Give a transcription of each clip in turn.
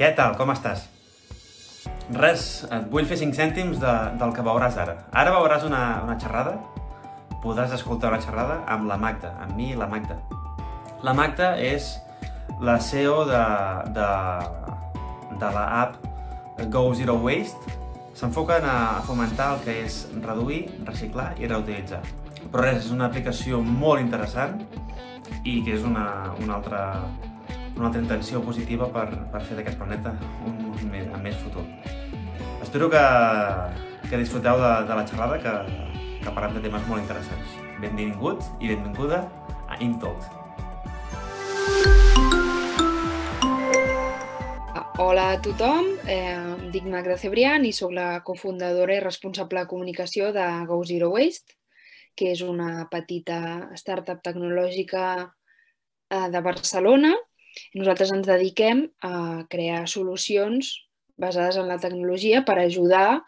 Què tal? Com estàs? Res, et vull fer 5 cèntims de, del que veuràs ara. Ara veuràs una, una xerrada, podràs escoltar una xerrada amb la Magda, amb mi i la Magda. La Magda és la CEO de, de, de la app Go Zero Waste. S'enfoquen a, fomentar el que és reduir, reciclar i reutilitzar. Però res, és una aplicació molt interessant i que és una, una altra una altra intenció positiva per, per fer d'aquest planeta un més, amb més futur. Espero que, que disfruteu de, de la xerrada, que, que parlem de temes molt interessants. Benvingut i benvinguda a InTalks. Hola a tothom, eh, em dic Magda Cebrián i sóc la cofundadora i responsable de comunicació de Go Zero Waste, que és una petita startup tecnològica eh, de Barcelona nosaltres ens dediquem a crear solucions basades en la tecnologia per ajudar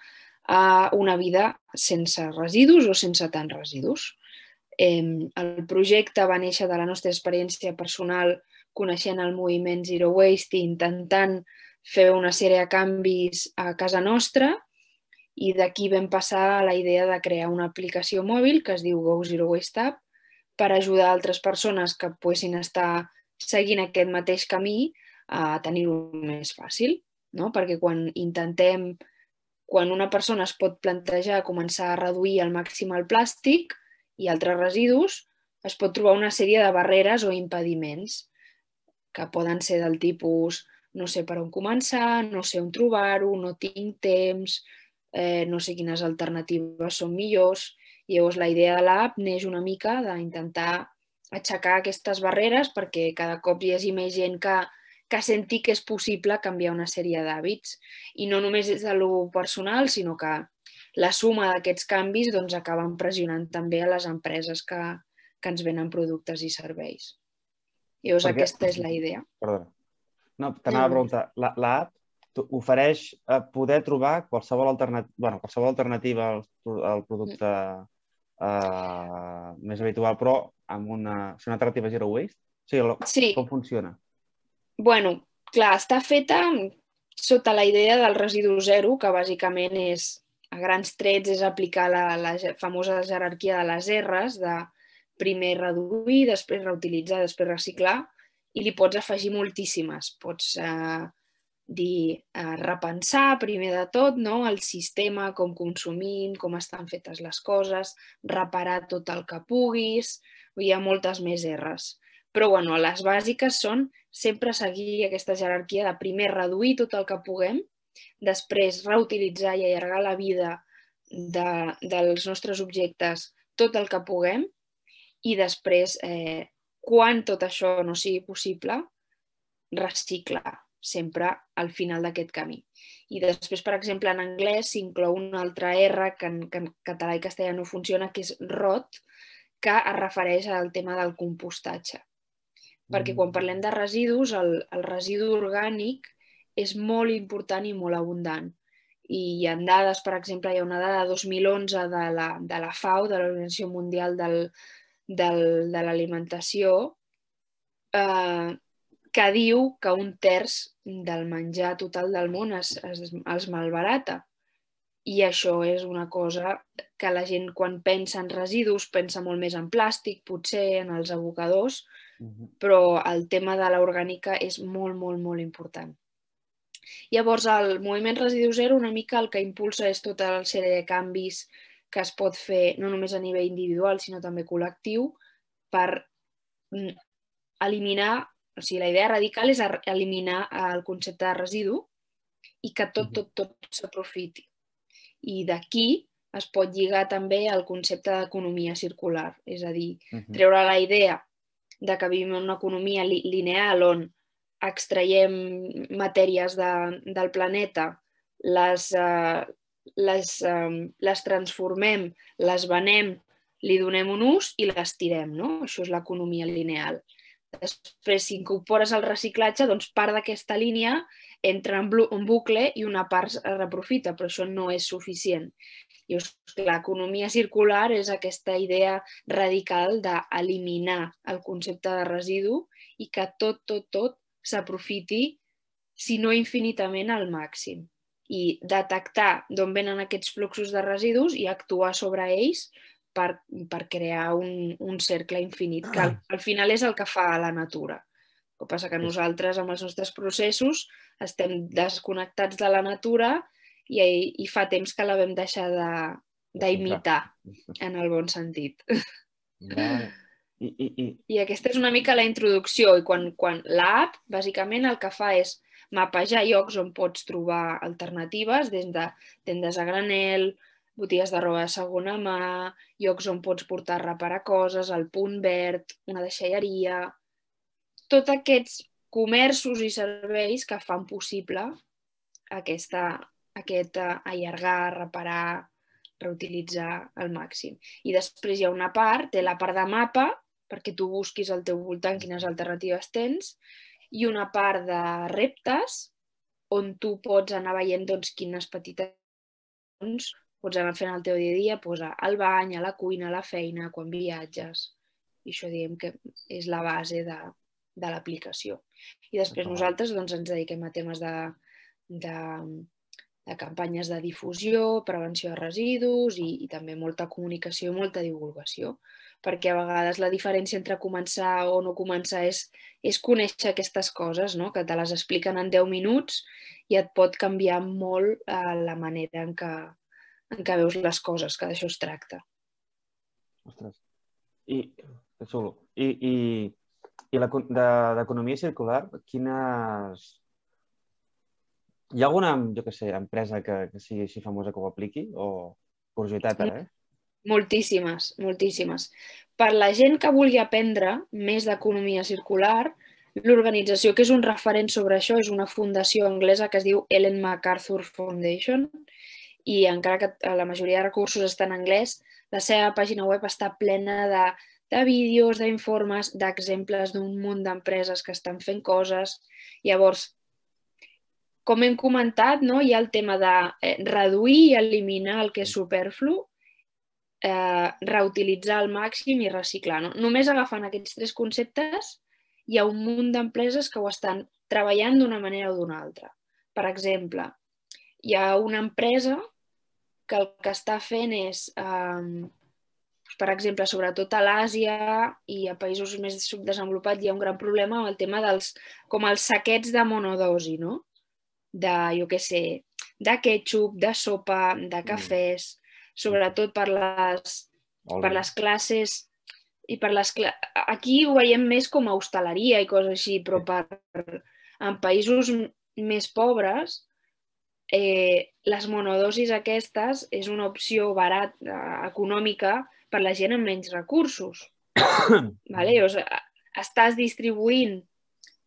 a una vida sense residus o sense tants residus. El projecte va néixer de la nostra experiència personal coneixent el moviment Zero Waste i intentant fer una sèrie de canvis a casa nostra i d'aquí vam passar a la idea de crear una aplicació mòbil que es diu Go Zero Waste App per ajudar altres persones que poguessin estar seguint aquest mateix camí a tenir-ho més fàcil, no? perquè quan intentem, quan una persona es pot plantejar començar a reduir al màxim el plàstic i altres residus, es pot trobar una sèrie de barreres o impediments que poden ser del tipus no sé per on començar, no sé on trobar-ho, no tinc temps, eh, no sé quines alternatives són millors. I llavors la idea de l'app neix una mica d'intentar aixecar aquestes barreres perquè cada cop hi hagi més gent que, que senti que és possible canviar una sèrie d'hàbits. I no només des de lo personal, sinó que la suma d'aquests canvis doncs, acaben pressionant també a les empreses que, que ens venen productes i serveis. Llavors, Perquè... aquesta és la idea. Perdona. No, t'anava a preguntar. L'app la, ofereix a poder trobar qualsevol, alternat... bueno, qualsevol alternativa al, al producte uh, més habitual, però amb una, és una alternativa zero waste? Sí, el, sí. Com funciona? Bueno, clar, està feta sota la idea del residu zero, que bàsicament és, a grans trets, és aplicar la, la famosa jerarquia de les R's, de primer reduir, després reutilitzar, després reciclar, i li pots afegir moltíssimes. Pots eh, dir, eh, repensar primer de tot no? el sistema, com consumim, com estan fetes les coses, reparar tot el que puguis, hi ha moltes més R's. Però bueno, les bàsiques són sempre seguir aquesta jerarquia de primer reduir tot el que puguem, després reutilitzar i allargar la vida de, dels nostres objectes tot el que puguem i després, eh, quan tot això no sigui possible, reciclar sempre al final d'aquest camí. I després, per exemple, en anglès s'inclou una altra R que en, que en català i castellà no funciona, que és rot, que es refereix al tema del compostatge. Perquè quan mm. parlem de residus, el, el residu orgànic és molt important i molt abundant. I hi ha dades, per exemple, hi ha una dada de 2011 de la, de la FAO, de l'Organització Mundial del, del, de l'Alimentació, eh, que diu que un terç del menjar total del món es, es, es malbarata. I això és una cosa que la gent quan pensa en residus pensa molt més en plàstic, potser en els abocadors, uh -huh. però el tema de l'orgànica és molt, molt, molt important. Llavors, el moviment Residu Zero una mica el que impulsa és tota la sèrie de canvis que es pot fer no només a nivell individual, sinó també col·lectiu, per mm, eliminar, o sigui, la idea radical és eliminar el concepte de residu i que tot, tot, tot s'aprofiti. I d'aquí es pot lligar també al concepte d'economia circular, és a dir, uh -huh. treure la idea de que vivim en una economia li lineal on extraiem matèries de, del planeta, les, uh, les, um, les transformem, les venem, li donem un ús i les tirem. No? Això és l'economia lineal. Després, si incorpores el reciclatge, doncs part d'aquesta línia entra en, en bucle i una part es reprofita, però això no és suficient. I l'economia circular és aquesta idea radical d'eliminar el concepte de residu i que tot, tot, tot s'aprofiti si no infinitament al màxim. I detectar d'on venen aquests fluxos de residus i actuar sobre ells per, per crear un, un cercle infinit, que al, al final és el que fa la natura. El que passa que nosaltres, amb els nostres processos, estem desconnectats de la natura i, i fa temps que la vam deixar d'imitar, en el bon sentit. Vale. I, i, i... I aquesta és una mica la introducció i quan, quan l'app bàsicament el que fa és mapejar llocs on pots trobar alternatives des de tendes a granel, botigues de roba de segona mà, llocs on pots portar a reparar coses, el punt verd, una deixalleria... Tots aquests comerços i serveis que fan possible aquesta, aquest allargar, reparar, reutilitzar al màxim. I després hi ha una part, té la part de mapa, perquè tu busquis al teu voltant quines alternatives tens, i una part de reptes, on tu pots anar veient doncs, quines petites pots anar fent el teu dia a dia, posar al bany, a la cuina, a la feina, quan viatges. I això diem que és la base de, de l'aplicació. I després nosaltres doncs, ens dediquem a temes de, de, de campanyes de difusió, prevenció de residus i, i també molta comunicació i molta divulgació perquè a vegades la diferència entre començar o no començar és, és conèixer aquestes coses, no? que te les expliquen en 10 minuts i et pot canviar molt eh, la manera en què, en què veus les coses, que d'això es tracta. Ostres. I, que xulo. I, i, i d'economia de, circular, quines... Hi ha alguna, jo què sé, empresa que, que sigui així famosa que ho apliqui? O curiositat, ara, eh? Moltíssimes, moltíssimes. Per la gent que vulgui aprendre més d'economia circular, l'organització que és un referent sobre això és una fundació anglesa que es diu Ellen MacArthur Foundation i encara que la majoria de recursos estan en anglès, la seva pàgina web està plena de, de vídeos, d'informes, d'exemples d'un munt d'empreses que estan fent coses. Llavors, com hem comentat, no, hi ha el tema de eh, reduir i eliminar el que és superflu eh, reutilitzar al màxim i reciclar. No? Només agafant aquests tres conceptes hi ha un munt d'empreses que ho estan treballant d'una manera o d'una altra. Per exemple, hi ha una empresa que el que està fent és, eh, per exemple, sobretot a l'Àsia i a països més subdesenvolupats hi ha un gran problema amb el tema dels, com els saquets de monodosi, no? De, jo què sé, de ketchup, de sopa, de mm. cafès, sobretot per les, per les classes i per les cla... aquí ho veiem més com a hostaleria i coses així, però per, en països més pobres eh, les monodosis aquestes és una opció barat, eh, econòmica per la gent amb menys recursos. vale? o sigui, estàs distribuint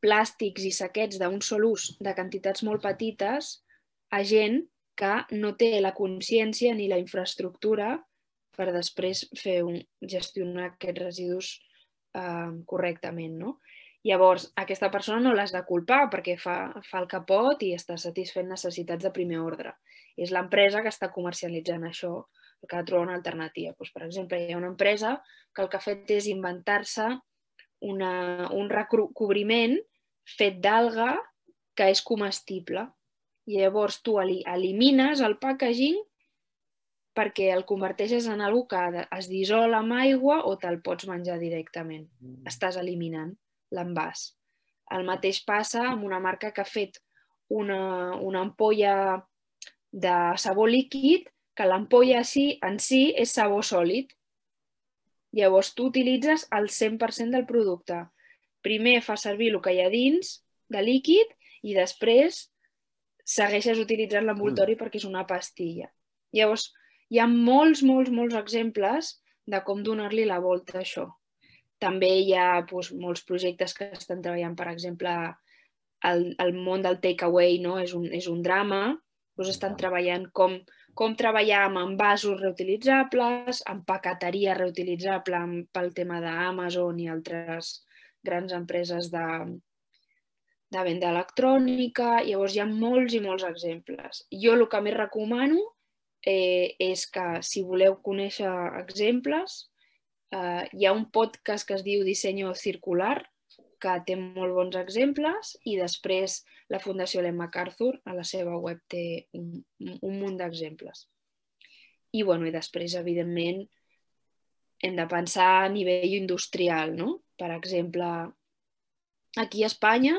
plàstics i saquets d'un sol ús de quantitats molt petites a gent que no té la consciència ni la infraestructura per després fer un, gestionar aquests residus eh, correctament. No? Llavors, aquesta persona no l'has de culpar perquè fa, fa el que pot i està satisfent necessitats de primer ordre. És l'empresa que està comercialitzant això, que ha de trobar una alternativa. Doncs, per exemple, hi ha una empresa que el que ha fet és inventar-se un recobriment fet d'alga que és comestible i llavors tu elimines el packaging perquè el converteixes en algo que es dissol amb aigua o te'l pots menjar directament. Mm. Estàs eliminant l'envàs. El mateix passa amb una marca que ha fet una, una ampolla de sabó líquid que l'ampolla sí, en si és sabó sòlid. Llavors tu utilitzes el 100% del producte. Primer fa servir el que hi ha dins de líquid i després segueixes utilitzant l'envoltori mm. perquè és una pastilla. Llavors, hi ha molts, molts, molts exemples de com donar-li la volta a això. També hi ha doncs, molts projectes que estan treballant, per exemple, el, el món del takeaway no? és, un, és un drama, doncs estan treballant com, com treballar amb envasos reutilitzables, amb paqueteria reutilitzable pel tema d'Amazon i altres grans empreses de, de venda electrònica, llavors hi ha molts i molts exemples. Jo el que més recomano eh, és que si voleu conèixer exemples, eh, hi ha un podcast que es diu Dissenyo Circular, que té molt bons exemples i després la Fundació Ellen MacArthur a la seva web té un, un munt d'exemples. I, bueno, I després, evidentment, hem de pensar a nivell industrial, no? Per exemple, aquí a Espanya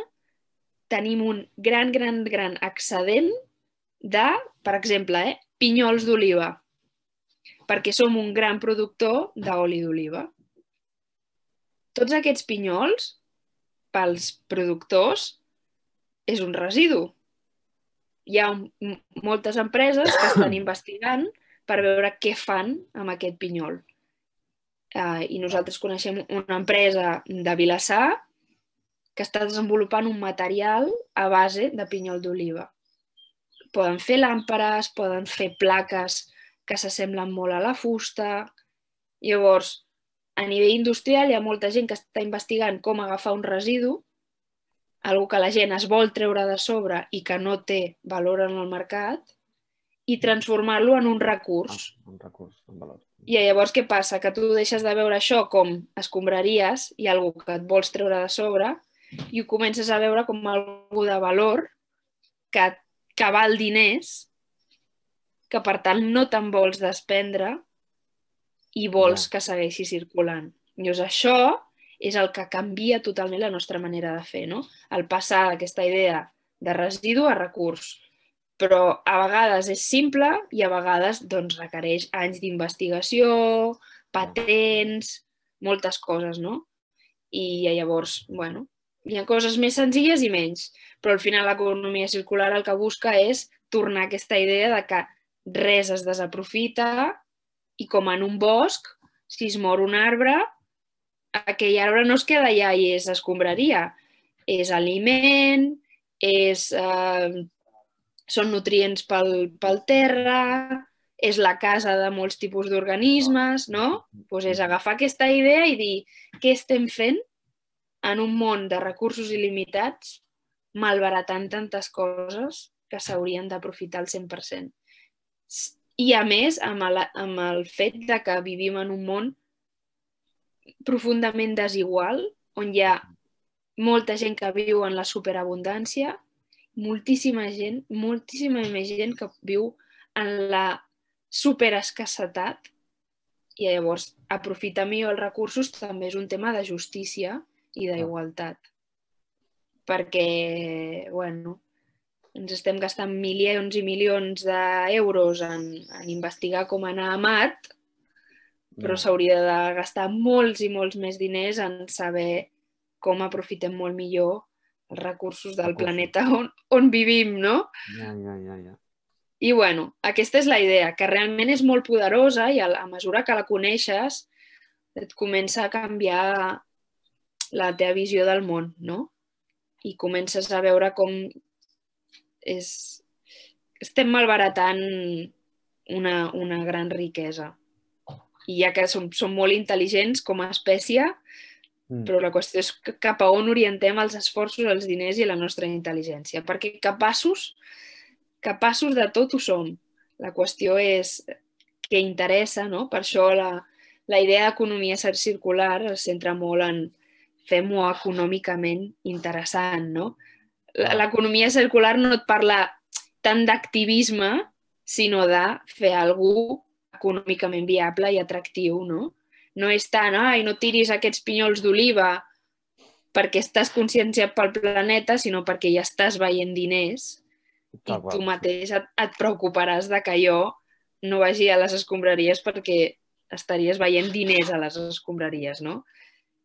tenim un gran, gran, gran excedent de, per exemple, eh, pinyols d'oliva, perquè som un gran productor d'oli d'oliva. Tots aquests pinyols, pels productors, és un residu. Hi ha moltes empreses que estan investigant per veure què fan amb aquest pinyol. Uh, I nosaltres coneixem una empresa de Vilassar que està desenvolupant un material a base de pinyol d'oliva. Poden fer làmperes, poden fer plaques que s'assemblen molt a la fusta. Llavors, a nivell industrial hi ha molta gent que està investigant com agafar un residu, algo que la gent es vol treure de sobre i que no té valor en el mercat, i transformar-lo en un recurs. Ah, un recurs, un valor. I llavors què passa? Que tu deixes de veure això com escombraries i algú que et vols treure de sobre i ho comences a veure com algú de valor que, que val diners que per tant no te'n vols desprendre i vols que segueixi circulant. Llavors això és el que canvia totalment la nostra manera de fer, no? El passar d'aquesta idea de residu a recurs. Però a vegades és simple i a vegades doncs, requereix anys d'investigació, patents, moltes coses, no? I llavors, bueno, hi ha coses més senzilles i menys, però al final l'economia circular el que busca és tornar aquesta idea de que res es desaprofita i com en un bosc, si es mor un arbre, aquell arbre no es queda allà i és escombraria. És aliment, és, eh, són nutrients pel, pel terra, és la casa de molts tipus d'organismes, no? Pues és agafar aquesta idea i dir què estem fent en un món de recursos il·limitats malbaratant tantes coses que s'haurien d'aprofitar al 100%. I a més, amb el, amb el fet de que vivim en un món profundament desigual, on hi ha molta gent que viu en la superabundància, moltíssima gent, moltíssima més gent que viu en la superescassetat i llavors aprofitar millor els recursos també és un tema de justícia i d'igualtat. Perquè, bueno, ens estem gastant milions i milions d'euros en, en investigar com anar a Mart, però s'hauria de gastar molts i molts més diners en saber com aprofitem molt millor els recursos del recursos. planeta on, on vivim, no? Ja, ja, ja, ja. I bueno, aquesta és la idea, que realment és molt poderosa i a, a mesura que la coneixes et comença a canviar la teva visió del món, no? I comences a veure com és... estem malbaratant una, una gran riquesa. I ja que som, som molt intel·ligents com a espècie, mm. però la qüestió és cap a on orientem els esforços, els diners i la nostra intel·ligència. Perquè capaços, capaços de tot ho som. La qüestió és què interessa, no? Per això la, la idea d'economia circular es centra molt en fem-ho econòmicament interessant, no? L'economia circular no et parla tant d'activisme, sinó de fer alguna econòmicament viable i atractiu, no? No és tant, ai, no tiris aquests pinyols d'oliva perquè estàs conscienciat pel planeta, sinó perquè ja estàs veient diners i ah, tu mateix et, et preocuparàs de que jo no vagi a les escombraries perquè estaries veient diners a les escombraries, no?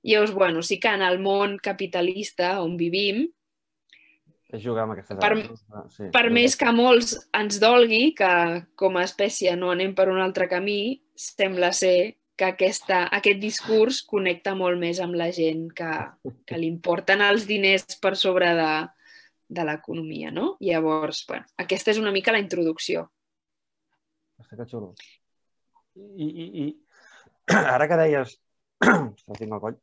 Llavors, bueno, sí que en el món capitalista on vivim, és jugar amb aquesta... Per, sí, per sí. més que molts ens dolgui que com a espècie no anem per un altre camí, sembla ser que aquesta, aquest discurs connecta molt més amb la gent que, que li importen els diners per sobre de, de l'economia, no? Llavors, bueno, aquesta és una mica la introducció. Està que xulo. I, i, i ara que deies... Ostres, tinc el coll.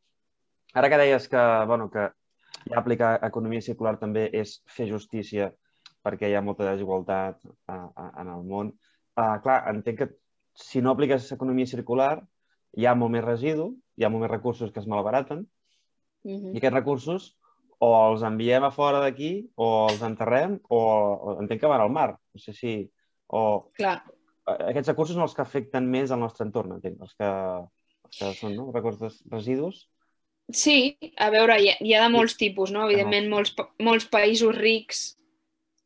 Ara que deies que, bueno, que i aplicar economia circular també és fer justícia perquè hi ha molta desigualtat a, a, en el món. Uh, clar, entenc que si no apliques economia circular hi ha molt més residu, hi ha molt més recursos que es malbaraten Mhm. I aquests recursos o els enviem a fora d'aquí, o els enterrem, o, o entenc que van al mar. No sé si... O Clar, eh, aquests recursos són els que afecten més al nostre entorn, entenc. Els que, els que són no? recursos residus. Sí, a veure, hi ha, hi ha de molts tipus, no? Evidentment, molts, molts països rics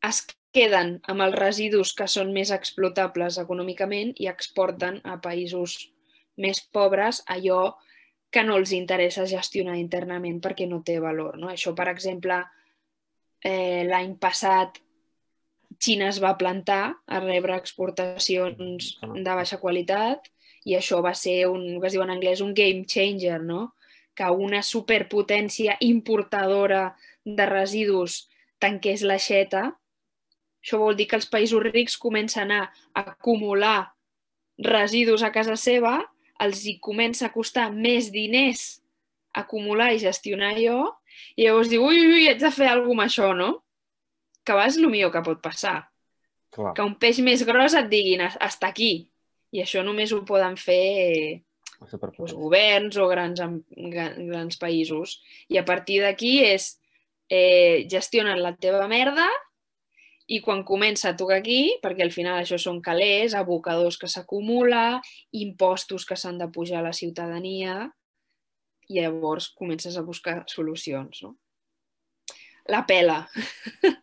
es queden amb els residus que són més explotables econòmicament i exporten a països més pobres allò que no els interessa gestionar internament perquè no té valor. No? Això, per exemple, eh, l'any passat Xina es va plantar a rebre exportacions de baixa qualitat i això va ser un, que es diu en anglès, un game changer, no? Que una superpotència importadora de residus tanqués l'aixeta, això vol dir que els països rics comencen a acumular residus a casa seva, els hi comença a costar més diners acumular i gestionar allò, i llavors diu, ui, ui, haig de fer alguna amb això, no? Que a vegades és el millor que pot passar. Clar. Que un peix més gros et diguin, hasta aquí. I això només ho poden fer. Doncs, governs o grans, grans països. I a partir d'aquí és eh, gestionen la teva merda i quan comença a tocar aquí, perquè al final això són calés, abocadors que s'acumula, impostos que s'han de pujar a la ciutadania, i llavors comences a buscar solucions. No? La pela.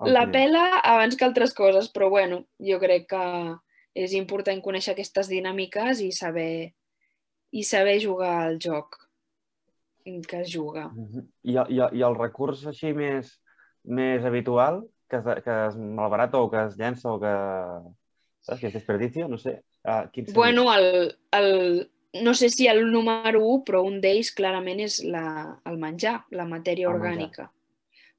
La Ok. pela abans que altres coses, però bueno, jo crec que és important conèixer aquestes dinàmiques i saber, i saber jugar al joc que es juga. Mhm. I, i, I el recurs així més, més habitual que es, que es malbarata o que es llença o que... Saps? Que es desperdicia, no sé. Uh, quin? Bueno, el, el, no sé si el número 1, però un d'ells clarament és la, el menjar, la matèria El menjar.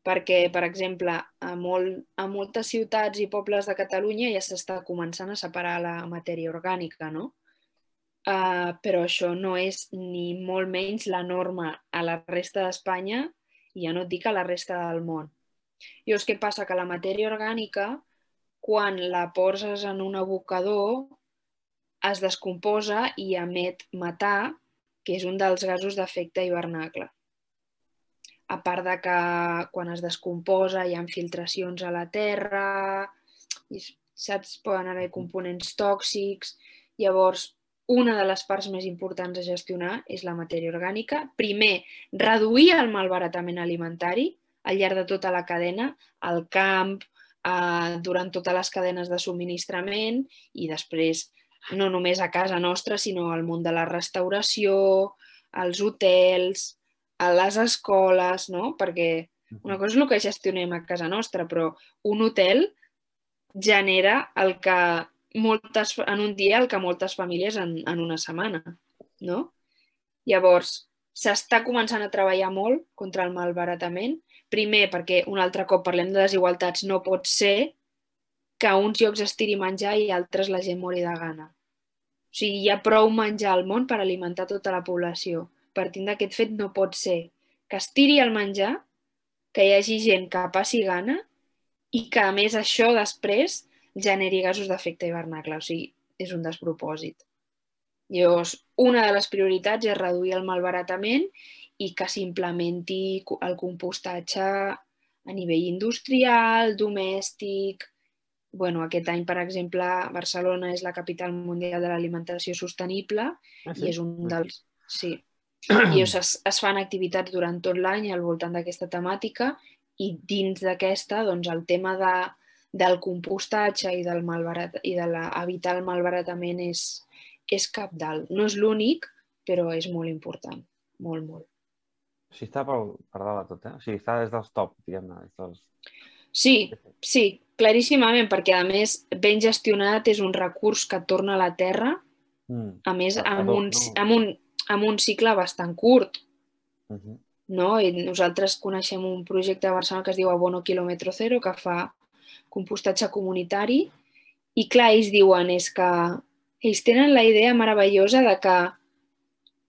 Perquè, per exemple, a, molt, a moltes ciutats i pobles de Catalunya ja s'està començant a separar la matèria orgànica, no? Uh, però això no és ni molt menys la norma a la resta d'Espanya i ja no et dic a la resta del món. Llavors, què passa? Que la matèria orgànica, quan la poses en un abocador, es descomposa i emet metà, que és un dels gasos d'efecte hivernacle. A part de que quan es descomposa hi ha filtracions a la terra, i, saps, poden haver components tòxics. Llavors, una de les parts més importants a gestionar és la matèria orgànica. Primer, reduir el malbaratament alimentari al llarg de tota la cadena, al camp, eh, durant totes les cadenes de subministrament i després no només a casa nostra, sinó al món de la restauració, als hotels, a les escoles, no? Perquè una cosa és el que gestionem a casa nostra, però un hotel genera el que moltes, en un dia el que moltes famílies en, en una setmana, no? Llavors, s'està començant a treballar molt contra el malbaratament. Primer, perquè un altre cop parlem de desigualtats, no pot ser que uns llocs es tiri menjar i altres la gent mori de gana. O sigui, hi ha prou menjar al món per alimentar tota la població. Partint d'aquest fet no pot ser que es tiri el menjar, que hi hagi gent que passi gana i que, a més, això després generi gasos d'efecte hivernacle. O sigui, és un despropòsit. Llavors, una de les prioritats és reduir el malbaratament i que s'implementi el compostatge a nivell industrial, domèstic... Bueno, aquest any, per exemple, Barcelona és la capital mundial de l'alimentació sostenible Ah, i és un dels... Sí. I es, es fan activitats durant tot l'any al voltant d'aquesta temàtica i dins d'aquesta, doncs, el tema de, del compostatge i del malbarat, i de la, evitar el malbaratament és, és capdalt. No és l'únic, però és molt important. Molt, molt. O sigui, està per, per dalt de tot, eh? O sigui, està des dels top, diguem-ne. Dels... Sí, sí, claríssimament, perquè a més ben gestionat és un recurs que torna a la terra, Mm. a més amb Adop, un, no? amb un, amb un cicle bastant curt. Uh -huh. no? I nosaltres coneixem un projecte a Barcelona que es diu Abono Kilómetro Cero, que fa compostatge comunitari, i clar, ells diuen és que ells tenen la idea meravellosa de que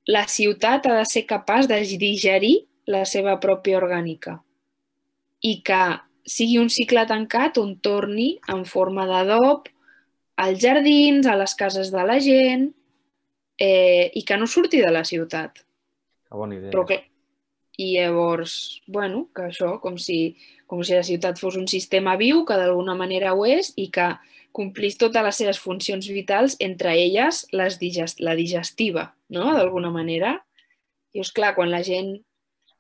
la ciutat ha de ser capaç de digerir la seva pròpia orgànica i que sigui un cicle tancat on torni en forma d'adob als jardins, a les cases de la gent, eh, i que no surti de la ciutat. Que bona idea. Però, clar, I llavors, bueno, que això, com si, com si la ciutat fos un sistema viu, que d'alguna manera ho és, i que complís totes les seves funcions vitals, entre elles les digest la digestiva, no? d'alguna manera. I és clar, quan la gent,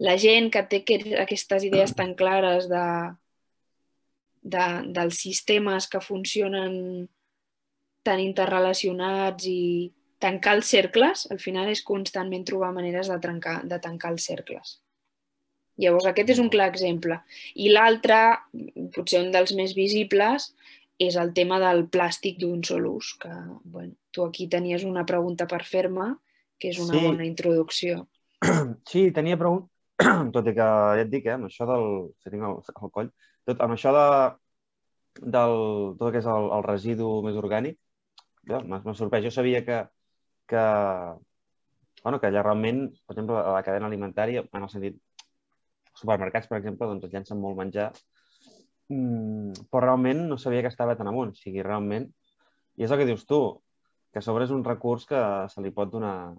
la gent que té aquestes idees tan clares de, de, dels sistemes que funcionen tan interrelacionats i tancar els cercles, al final és constantment trobar maneres de, trencar, de tancar els cercles. Llavors, aquest és un clar exemple. I l'altre, potser un dels més visibles, és el tema del plàstic d'un sol ús, que bueno, tu aquí tenies una pregunta per fer-me, que és una sí. bona introducció. Sí, tenia pregunta, tot i que ja et dic, eh, amb això del... Si tinc el, el coll, tot, amb això de, del tot el que és el, el residu més orgànic, m'ha sorprès. Jo sabia que, que, bueno, que allà realment, per exemple, a la cadena alimentària, en el sentit, supermercats, per exemple, doncs es llencen molt menjar, mm, però realment no sabia que estava tan amunt. O sigui, realment, i és el que dius tu, que a sobre és un recurs que se li pot donar,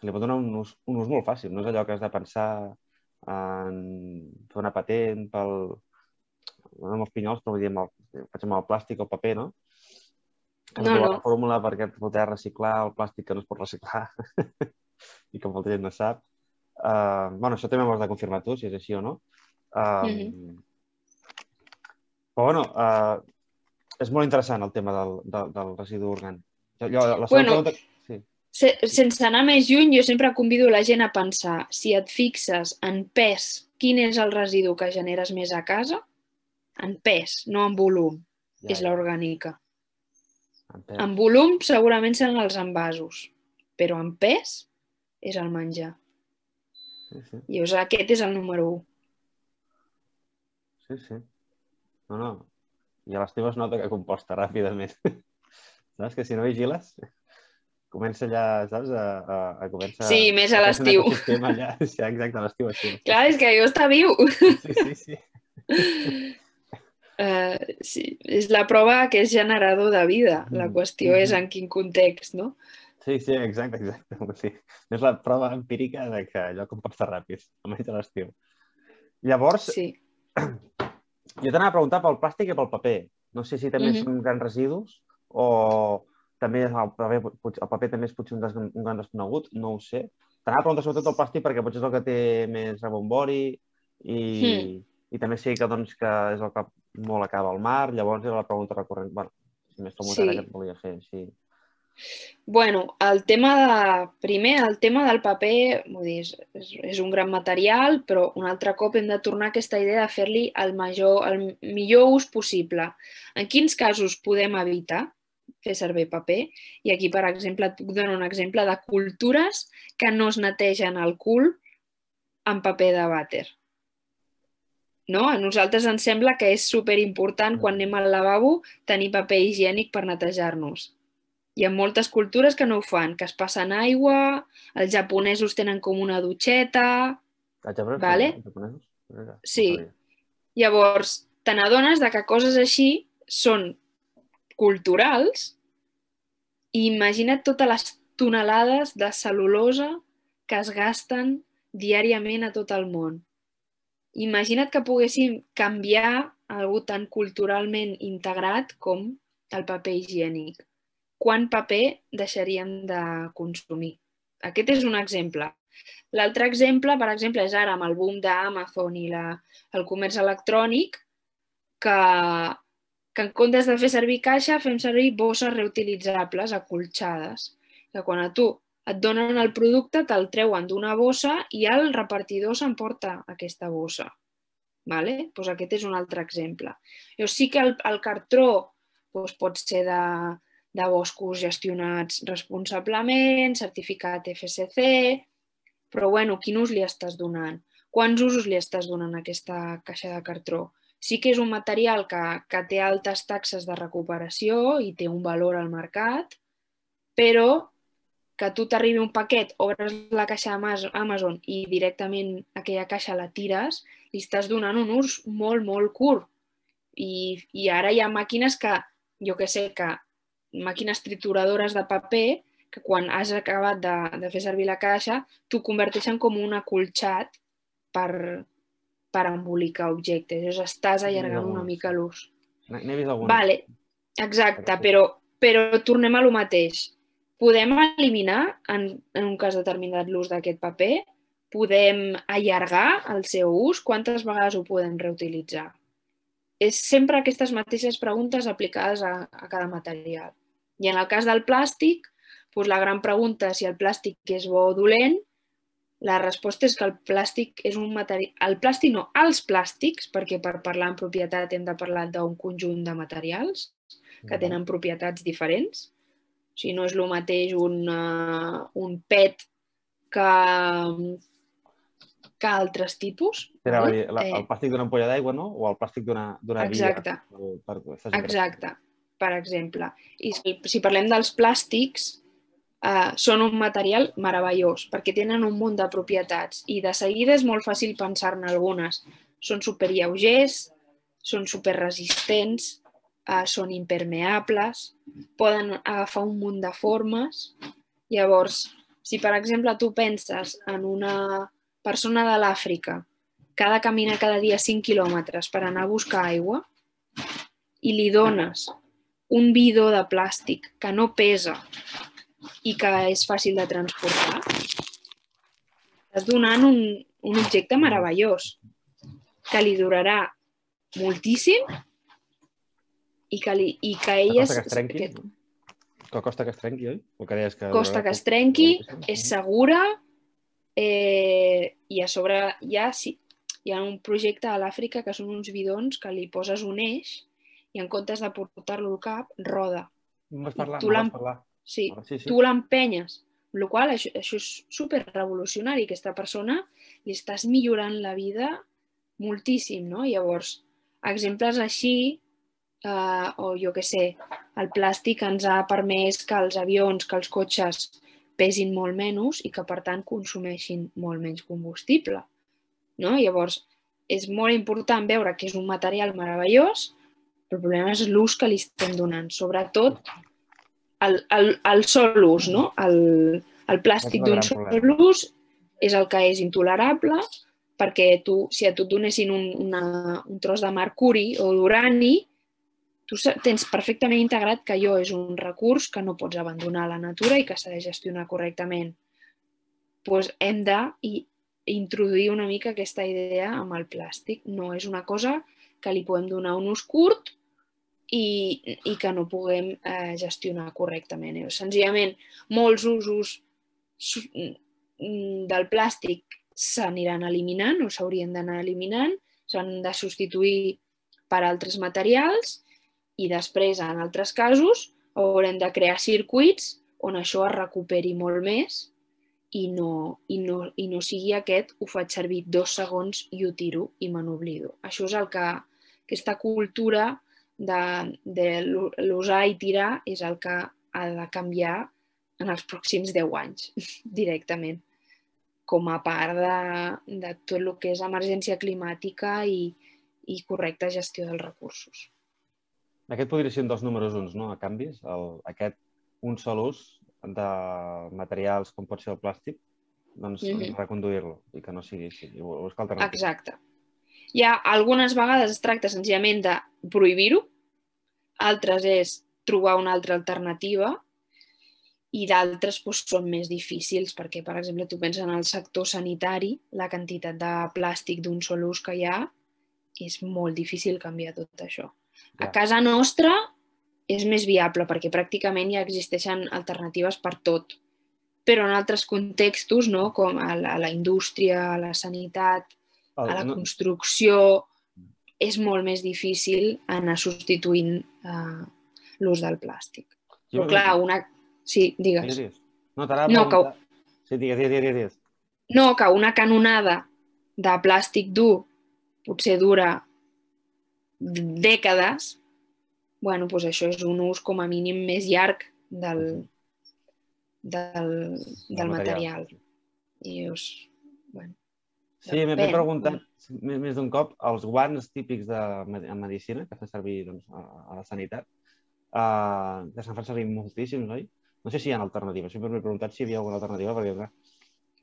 se li pot donar un ús, un ús molt fàcil. No és allò que has de pensar en fer una patent pel, no amb els pinyols, però vull dir, amb el, amb el plàstic o el paper, no? No, no. La fórmula perquè poder reciclar el plàstic que no es pot reciclar i que molta gent no sap. Uh, bueno, això també m'ho has de confirmar tu, si és així o no. Uh, mm -hmm. Però, bueno, uh, és molt interessant el tema del, del, del residu orgànic. Jo, la bueno, pregunta... sí. se, sense anar més lluny, jo sempre convido la gent a pensar si et fixes en pes, quin és el residu que generes més a casa, en pes, no en volum, ja, és l'orgànica. En, en volum segurament seran els envasos, però en pes és el menjar. Sí, sí. I llavors aquest és el número 1. Sí, sí. No, no. I a l'estiu es nota que composta ràpidament. saps? Que si no vigiles, comença ja, saps? A, a, a començar... Sí, més a l'estiu. Ja, exacte, a l'estiu. Clar, és que jo està viu. Sí, sí, sí. Uh, sí, és la prova que és generador de vida. La mm, qüestió mm -hmm. és en quin context, no? Sí, sí, exacte, exacte. Sí. És la prova empírica de que allò comporta ràpid, almenys a l'estiu. Llavors, sí. jo t'anava a preguntar pel plàstic i pel paper. No sé si també mm -hmm. són grans residus o també el paper, el paper també és potser un, des, un gran desconegut, no ho sé. T'anava a preguntar sobretot el plàstic perquè potser és el que té més rebombori i, mm. I també sé que, doncs, que és el que molt acaba al mar, llavors era la pregunta recurrent. bueno, si més famós sí. que et volia fer, sí. Bueno, el tema de... Primer, el tema del paper, vull dir, és, és un gran material, però un altre cop hem de tornar a aquesta idea de fer-li el, major, el millor ús possible. En quins casos podem evitar fer servir paper? I aquí, per exemple, et puc donar un exemple de cultures que no es netegen el cul amb paper de vàter. No? A nosaltres ens sembla que és superimportant quan anem al lavabo tenir paper higiènic per netejar-nos hi ha moltes cultures que no ho fan, que es passen aigua, els japonesos tenen com una dutxeta... Els japonesos? Vale? Els japonesos? Sí. Llavors, te n'adones de que coses així són culturals i imagina't totes les tonelades de cel·lulosa que es gasten diàriament a tot el món. Imagina't que poguéssim canviar algú tan culturalment integrat com el paper higiènic quant paper deixaríem de consumir. Aquest és un exemple. L'altre exemple, per exemple, és ara amb el boom d'Amazon i la, el comerç electrònic, que, que en comptes de fer servir caixa fem servir bosses reutilitzables, acolxades, que quan a tu et donen el producte te'l treuen d'una bossa i el repartidor s'emporta aquesta bossa. Vale? Pues aquest és un altre exemple. Jo sí que el, el cartró doncs, pot ser de, de boscos gestionats responsablement, certificat FSC, però bueno, quin ús li estàs donant? Quants usos li estàs donant a aquesta caixa de cartró? Sí que és un material que, que té altes taxes de recuperació i té un valor al mercat, però que tu t'arribi un paquet, obres la caixa Amazon i directament aquella caixa la tires, li estàs donant un ús molt, molt curt. I, i ara hi ha màquines que, jo que sé, que màquines trituradores de paper que quan has acabat de, de fer servir la caixa t'ho converteixen com un acolxat per, per embolicar objectes. Llavors estàs allargant una mica l'ús. N'he vist alguna. Vale, exacte, però, però tornem a lo mateix. Podem eliminar, en, en un cas determinat, l'ús d'aquest paper, podem allargar el seu ús, quantes vegades ho podem reutilitzar? És sempre aquestes mateixes preguntes aplicades a, a cada material. I en el cas del plàstic, doncs la gran pregunta si el plàstic és bo o dolent, la resposta és que el plàstic és un material... El plàstic no, els plàstics, perquè per parlar en propietat hem de parlar d'un conjunt de materials que tenen propietats diferents. O sigui, no és el mateix un, uh, un PET que, que altres tipus. Era, vale? dir, la, el plàstic d'una ampolla d'aigua, no? O el plàstic d'una d'una via. Exacte. Per, per, per, Exacte, per exemple. I si, si parlem dels plàstics, eh, són un material meravellós perquè tenen un munt de propietats i de seguida és molt fàcil pensar-ne algunes. Són superlleugers, són superresistents, eh, són impermeables, poden agafar un munt de formes. Llavors, si per exemple tu penses en una persona de l'Àfrica que ha de caminar cada dia 5 quilòmetres per anar a buscar aigua, i li dones un bidó de plàstic que no pesa i que és fàcil de transportar, estàs donant un, un objecte meravellós que li durarà moltíssim i que, li, i que ell costa és... que es trenqui? que Que costa que es trenqui, oi? O que deies que costa que es trenqui, és segura eh, i a sobre hi ha, sí, hi ha un projecte a l'Àfrica que són uns bidons que li poses un eix i en comptes de portar-lo al cap, roda. Em vas parlar, tu l'em- vas parlar. Sí, Ah, sí, sí. tu l'empenyes, amb la qual això, això és super revolucionari. Aquesta persona li estàs millorant la vida moltíssim, no? Llavors, exemples així, eh, o jo que sé, el plàstic ens ha permès que els avions, que els cotxes pesin molt menys i que, per tant, consumeixin molt menys combustible. No? Llavors, és molt important veure que és un material meravellós, però el problema és l'ús que li estem donant, sobretot el, el, el sol ús, no? El, el plàstic d'un sol problema. ús és el que és intolerable perquè tu, si a tu et donessin un, una, un tros de mercuri o d'urani, tu tens perfectament integrat que allò és un recurs que no pots abandonar a la natura i que s'ha de gestionar correctament. Pues hem de introduir una mica aquesta idea amb el plàstic. No és una cosa que li podem donar un ús curt i, i que no puguem eh, gestionar correctament. Eh, Senzillament, molts usos mm, del plàstic s'aniran eliminant o s'haurien d'anar eliminant, s'han de substituir per altres materials i després, en altres casos, haurem de crear circuits on això es recuperi molt més i no, i no, i no sigui aquest ho faig servir dos segons i ho tiro i me n'oblido. Això és el que aquesta cultura de, de l'u- l'usar i tirar és el que ha de canviar en els pròxims 10 anys directament com a part de, de tot el que és emergència climàtica i, i correcta gestió dels recursos. Aquest podria ser un dels números uns, no? A canvis, el, aquest un sol ús de materials com pot ser el plàstic, doncs Mhm. reconduir-lo i que no sigui així, i bu- buscar alternatives. Exacte. Hi ha algunes vegades es tracta senzillament de prohibir-ho, altres és trobar una altra alternativa i d'altres doncs, són més difícils perquè, per exemple, tu penses en el sector sanitari, la quantitat de plàstic d'un sol ús que hi ha, és molt difícil canviar tot això. A casa nostra és més viable perquè pràcticament ja existeixen alternatives per tot. Però en altres contextos, no? com a la, a la indústria, a la sanitat, a la construcció, és molt més difícil anar substituint uh, l'ús del plàstic. Però clar, una... Sí, Digues. No, No, que- Sí, digues, digues, digues. No, que una canonada de plàstic dur potser dura dècades, bueno, doncs això és un ús com a mínim més llarg del, del, del material. I us, bueno, Sí, m'he preguntat més, més d'un cop els guants típics de en medicina que fan servir doncs, a, a la sanitat, uh, que se'n fan servir moltíssims, oi? No sé si hi ha alternatives. Sempre m'he preguntat si hi havia alguna alternativa, perquè clar,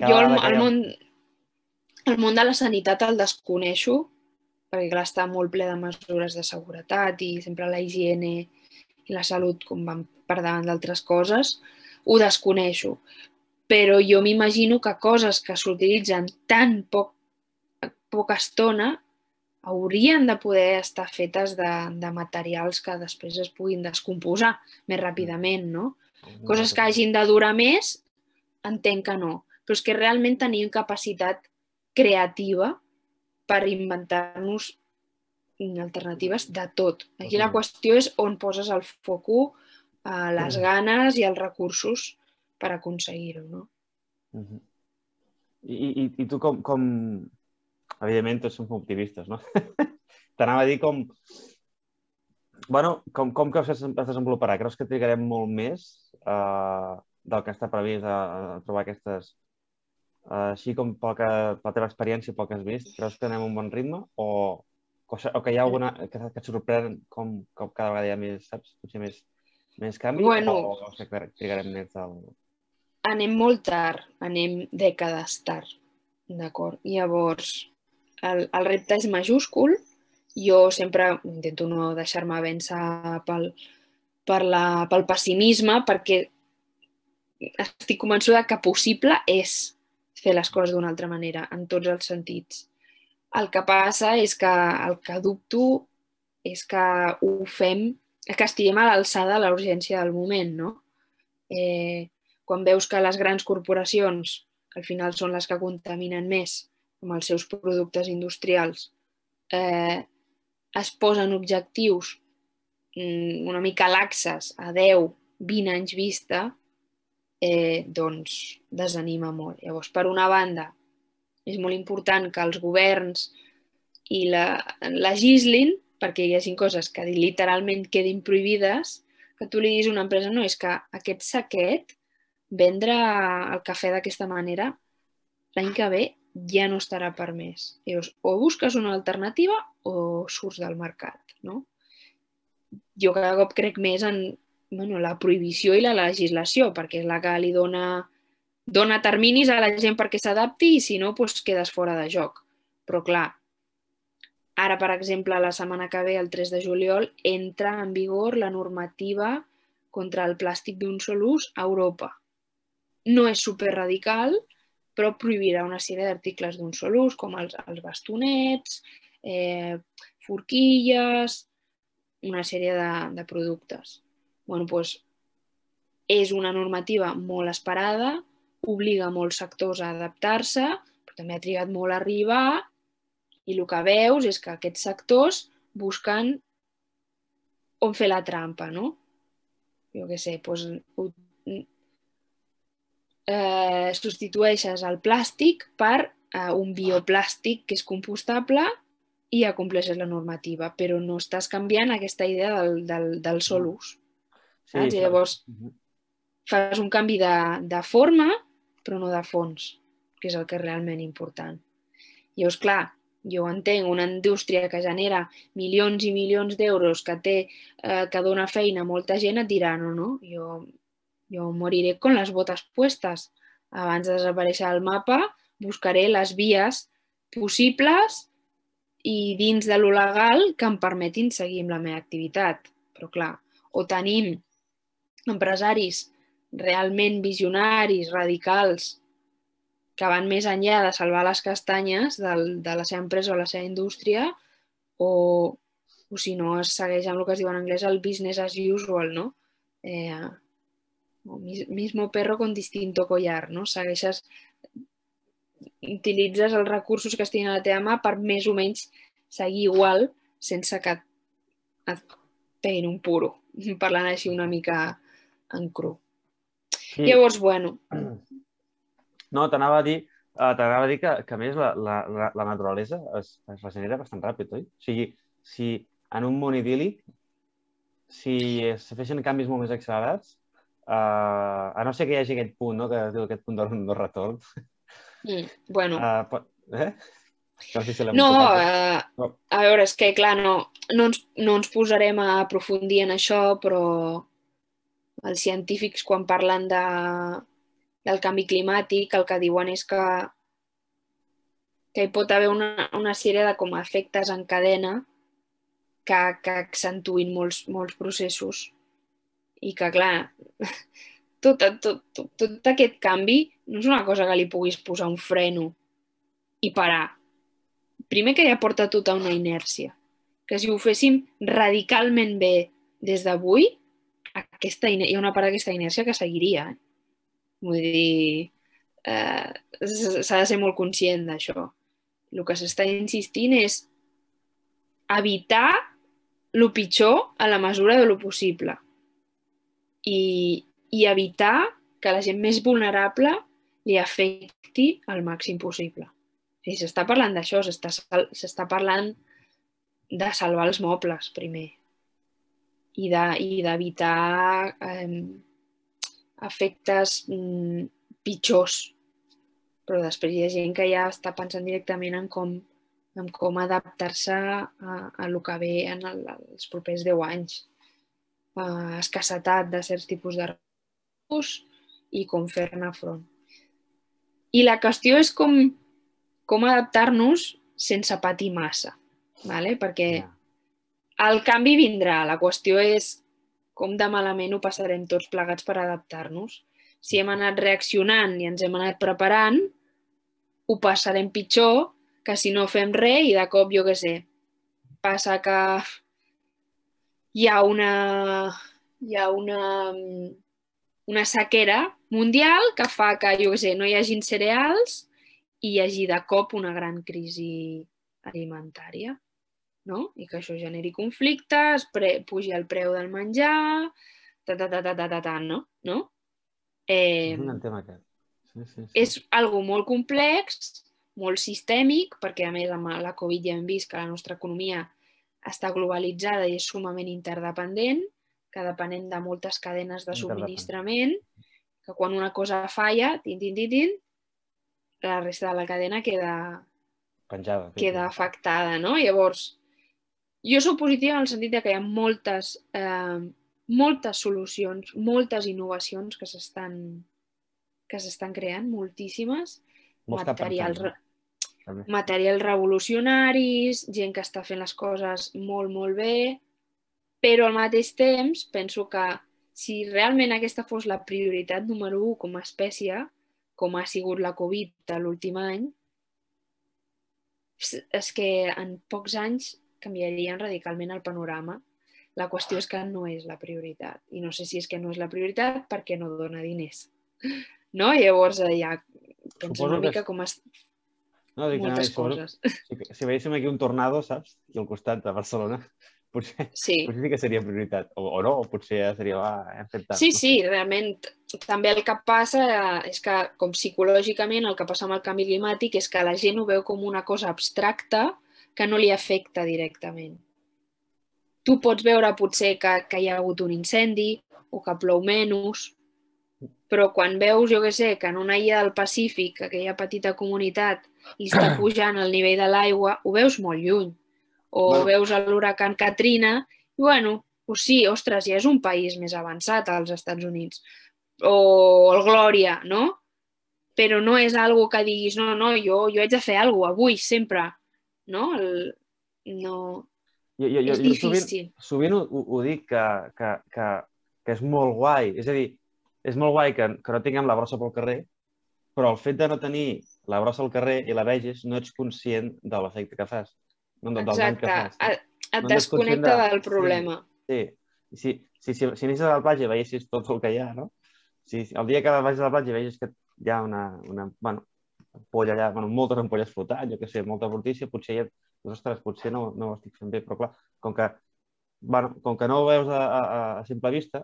jo hi ha- món, El món de la sanitat el desconeixo, perquè clar, està molt ple de mesures de seguretat i sempre la higiene i la salut com van per davant d'altres coses, ho desconeixo. Però jo m'imagino que coses que s'utilitzen tan poc, poca estona haurien de poder estar fetes de, de materials que després es puguin descomposar més ràpidament, no? Coses que hagin de durar més, entenc que no. Però és que realment tenim capacitat creativa per inventar-nos alternatives de tot. Aquí la qüestió és on poses el foco, eh, les ganes i els recursos per aconseguir-ho, no? Uh -huh. I, i, I tu com, com... Evidentment, tots som optimistes, no? T'anava a dir com... Bueno, com, com creus que es desenvoluparà? Creus que trigarem molt més eh, del que està previst a, a trobar aquestes així com pel que, per la teva experiència, pel que has vist, creus que anem a un bon ritme o, o, o que hi ha alguna que, que et sorprèn com, com cada vegada hi ha més, saps? Potser més, més canvi bueno, o, o que trigarem més del... Anem molt tard, anem dècades tard, d'acord? Llavors, el, el repte és majúscul, jo sempre intento no deixar-me vèncer pel, per la, pel pessimisme perquè estic convençuda que possible és, fer les coses d'una altra manera, en tots els sentits. El que passa és que el que dubto és que ho fem, que estiguem a l'alçada de la urgència del moment, no? Eh, quan veus que les grans corporacions, que al final són les que contaminen més amb els seus productes industrials, eh, es posen objectius mm, una mica laxes a 10, 20 anys vista, eh, doncs desanima molt. Llavors, per una banda, és molt important que els governs i la, legislin perquè hi hagi coses que literalment quedin prohibides, que tu li diguis a una empresa, no, és que aquest saquet, vendre el cafè d'aquesta manera, l'any que ve ja no estarà permès. Llavors, o busques una alternativa o surts del mercat, no? Jo cada cop crec més en bueno, la prohibició i la legislació, perquè és la que li dona, dona terminis a la gent perquè s'adapti i si no, doncs quedes fora de joc. Però clar, ara, per exemple, la setmana que ve, el 3 de juliol, entra en vigor la normativa contra el plàstic d'un sol ús a Europa. No és super radical, però prohibirà una sèrie d'articles d'un sol ús, com els, els bastonets, eh, forquilles, una sèrie de, de productes bueno, doncs és una normativa molt esperada, obliga molts sectors a adaptar-se, però també ha trigat molt a arribar i el que veus és que aquests sectors busquen on fer la trampa, no? Jo què sé, doncs, eh, substitueixes el plàstic per eh, un bioplàstic que és compostable i ja compleixes la normativa, però no estàs canviant aquesta idea del, del, del sol ús. Sí, saps? I llavors fas un canvi de, de forma, però no de fons, que és el que és realment important. Llavors, clar, jo entenc una indústria que genera milions i milions d'euros, que té, eh, que dona feina a molta gent, et dirà, no, no, jo, jo moriré con les botes puestes. Abans de desaparèixer el mapa, buscaré les vies possibles i dins de lo legal que em permetin seguir amb la meva activitat. Però clar, o tenim empresaris realment visionaris, radicals, que van més enllà de salvar les castanyes del, de la seva empresa o la seva indústria, o, o si no es segueix amb el que es diu en anglès el business as usual, no? Eh, o mismo perro con distinto collar, no? Segueixes, utilitzes els recursos que estiguin a la teva mà per més o menys seguir igual sense que et peguin un puro, parlant així una mica en cru. Sí. Llavors, bueno... No, t'anava a dir, uh, t'anava a dir que, que a més la, la, la naturalesa es, es regenera bastant ràpid, oi? O sigui, si en un món idíl·lic, si es feixen canvis molt més accelerats, uh, a no ser que hi hagi aquest punt, no?, que es diu aquest punt de, de retorn. Mm, bueno. Uh, pot, eh? No, sé si no, uh, no, a veure, és que, clar, no, no, ens, no ens posarem a aprofundir en això, però els científics quan parlen de, del canvi climàtic el que diuen és que que hi pot haver una, una sèrie de com efectes en cadena que, que accentuïn molts, molts processos i que, clar, tot, tot, tot, tot aquest canvi no és una cosa que li puguis posar un freno i parar. Primer que ja porta tota una inèrcia, que si ho féssim radicalment bé des d'avui, aquesta, hi ha una part d'aquesta inèrcia que seguiria. Eh? Vull dir, eh, s'ha de ser molt conscient d'això. El que s'està insistint és evitar el pitjor a la mesura de lo possible i, i evitar que la gent més vulnerable li afecti al màxim possible. S'està parlant d'això, s'està parlant de salvar els mobles primer i d'evitar de, eh, efectes mm, pitjors. Però després hi ha gent que ja està pensant directament en com, en com adaptar-se a, a el que ve en el, els propers 10 anys eh, escassetat de certs tipus de recursos i com fer-ne front. I la qüestió és com, com adaptar-nos sense patir massa, ¿vale? perquè el canvi vindrà. La qüestió és com de malament ho passarem tots plegats per adaptar-nos. Si hem anat reaccionant i ens hem anat preparant, ho passarem pitjor que si no fem res i de cop, jo què sé, passa que hi ha una, hi ha una, una sequera mundial que fa que, jo què sé, no hi hagin cereals i hi hagi de cop una gran crisi alimentària, no? I que això generi conflictes, pre pugi el preu del menjar, ta ta ta ta ta ta, ta no? no? Eh, és un tema aquest. Sí, sí, sí. És algo molt complex, molt sistèmic, perquè a més amb la Covid ja hem vist que la nostra economia està globalitzada i és sumament interdependent, que depenem de moltes cadenes de subministrament, que quan una cosa falla, tin, tin, tin, tin, la resta de la cadena queda, Penjada, queda afectada, no? Llavors, jo sóc positiva en el sentit de que hi ha moltes, eh, moltes solucions, moltes innovacions que s'estan que s'estan creant, moltíssimes, Molts materials, materials revolucionaris, gent que està fent les coses molt, molt bé, però al mateix temps penso que si realment aquesta fos la prioritat número 1 com a espècie, com ha sigut la Covid l'últim any, és que en pocs anys canviarien radicalment el panorama. La qüestió és que no és la prioritat. I no sé si és que no és la prioritat perquè no dona diners. No? Llavors ja penso una mica com, es, no, dic, moltes no, coses. Si, si veiéssim aquí un tornado, saps? I al costat de Barcelona, potser sí, potser sí que seria prioritat. O, o no, o potser ja seria, va, hem fet tant. sí, no? sí, realment també el que passa és que com psicològicament el que passa amb el canvi climàtic és que la gent ho veu com una cosa abstracta que no li afecta directament. Tu pots veure potser que, que hi ha hagut un incendi o que plou menys, però quan veus, jo què sé, que en una illa del Pacífic, aquella petita comunitat, i està pujant el nivell de l'aigua, ho veus molt lluny. O bueno. veus l'huracan Katrina, i bueno, pues sí, ostres, ja és un país més avançat als Estats Units. O el Glòria, no? Però no és algo que diguis, no, no, jo, jo haig de fer alguna cosa avui, sempre. No? El, no... Jo, jo, jo, és jo difícil. sovint, sovint ho, ho, dic que, que, que, que és molt guai. És a dir, és molt guai que, que no tinguem la brossa pel carrer, però el fet de no tenir la brossa al carrer i la veges, no ets conscient de l'efecte que fas. No, del dany que Exacte, fas. et, et No desconnecta de- del problema. Sí, si, si, si, si anessis a la platja i veiessis tot el que hi ha, no? Si, el dia que vagis a la platja i veies que hi ha una, una bueno, ampolla allà, bueno, moltes ampolles flotant, jo què sé, molta brutícia, potser ja, ostres, potser no, no ho estic fent bé, però clar, com que, bueno, com que no ho veus a, a, a simple vista,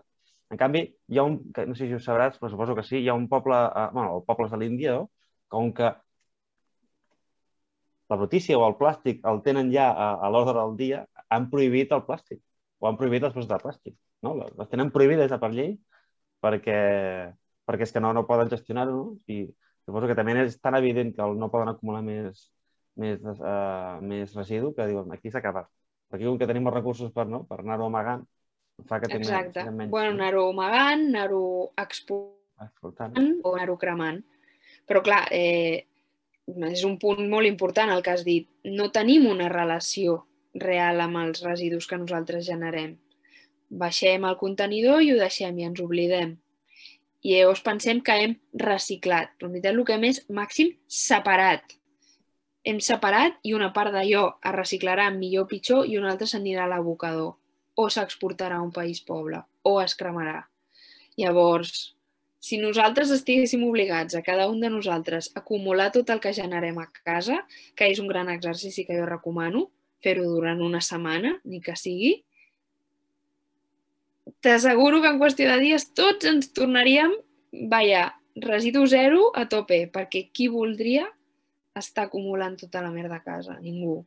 en canvi, hi ha un, que no sé si ho sabràs, però suposo que sí, hi ha un poble, a, bueno, pobles de l'Índia, no? com que la brutícia o el plàstic el tenen ja a, a l'ordre del dia, han prohibit el plàstic, o han prohibit les bosses de plàstic. No? Les tenen prohibides per llei perquè, perquè és que no, no poden gestionar-ho, no? i suposo que també és tan evident que no poden acumular més, més, uh, més residu que diuen aquí s'ha acabat. Aquí, com que tenim els recursos per, no? per anar-ho amagant, fa que tinguem, Exacte. tinguem menys. Bueno, no? anar-ho amagant, anar-ho Exportant. o anar-ho cremant. Però clar, eh, és un punt molt important el que has dit, no tenim una relació real amb els residus que nosaltres generem. Baixem el contenidor i ho deixem i ens oblidem. I llavors pensem que hem reciclat. Però en veritat el que hem és màxim separat. Hem separat i una part d'allò es reciclarà millor o pitjor i una altra s'anirà a l'abocador o s'exportarà a un país poble o es cremarà. Llavors, si nosaltres estiguéssim obligats a cada un de nosaltres a acumular tot el que generem a casa, que és un gran exercici que jo recomano, fer-ho durant una setmana, ni que sigui, t'asseguro que en qüestió de dies tots ens tornaríem, vaja, residu zero a tope, perquè qui voldria estar acumulant tota la merda a casa? Ningú.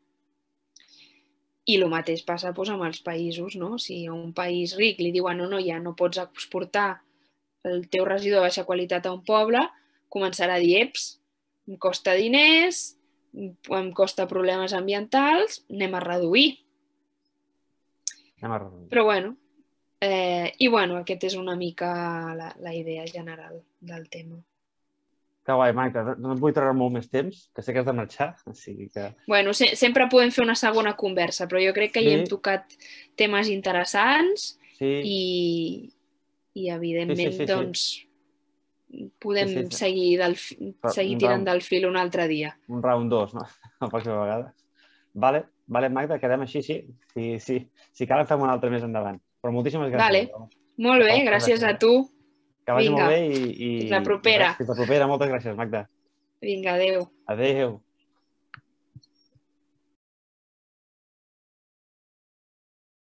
I el mateix passa doncs, amb els països, no? Si a un país ric li diuen no, no, ja no pots exportar el teu residu de baixa qualitat a un poble, començarà a dir, eps, em costa diners, em costa problemes ambientals, anem a reduir. Anem a reduir. Però bueno, eh, i bueno, aquest és una mica la, la idea general del tema. Que guai, Maica. No et vull treure molt més temps, que sé que has de marxar, sigui que... Bueno, se sempre podem fer una segona conversa, però jo crec que sí. hi hem tocat temes interessants Sí, i, i evidentment, Sí, sí, sí, sí. doncs, podem Sí, sí, sí. seguir, del, Però seguir tirant round. del fil un altre dia. un round 2, no? La pròxima vegada. Vale, vale, Magda, quedem així, sí. Si, si, si cal, fem un altre més endavant. Però moltíssimes gràcies. Vale. Molt bé, gràcies a tu. Que vagi Vinga. molt bé i... i Fins la propera. Fins la propera. Moltes gràcies, Magda. Vinga, adeu. Adéu.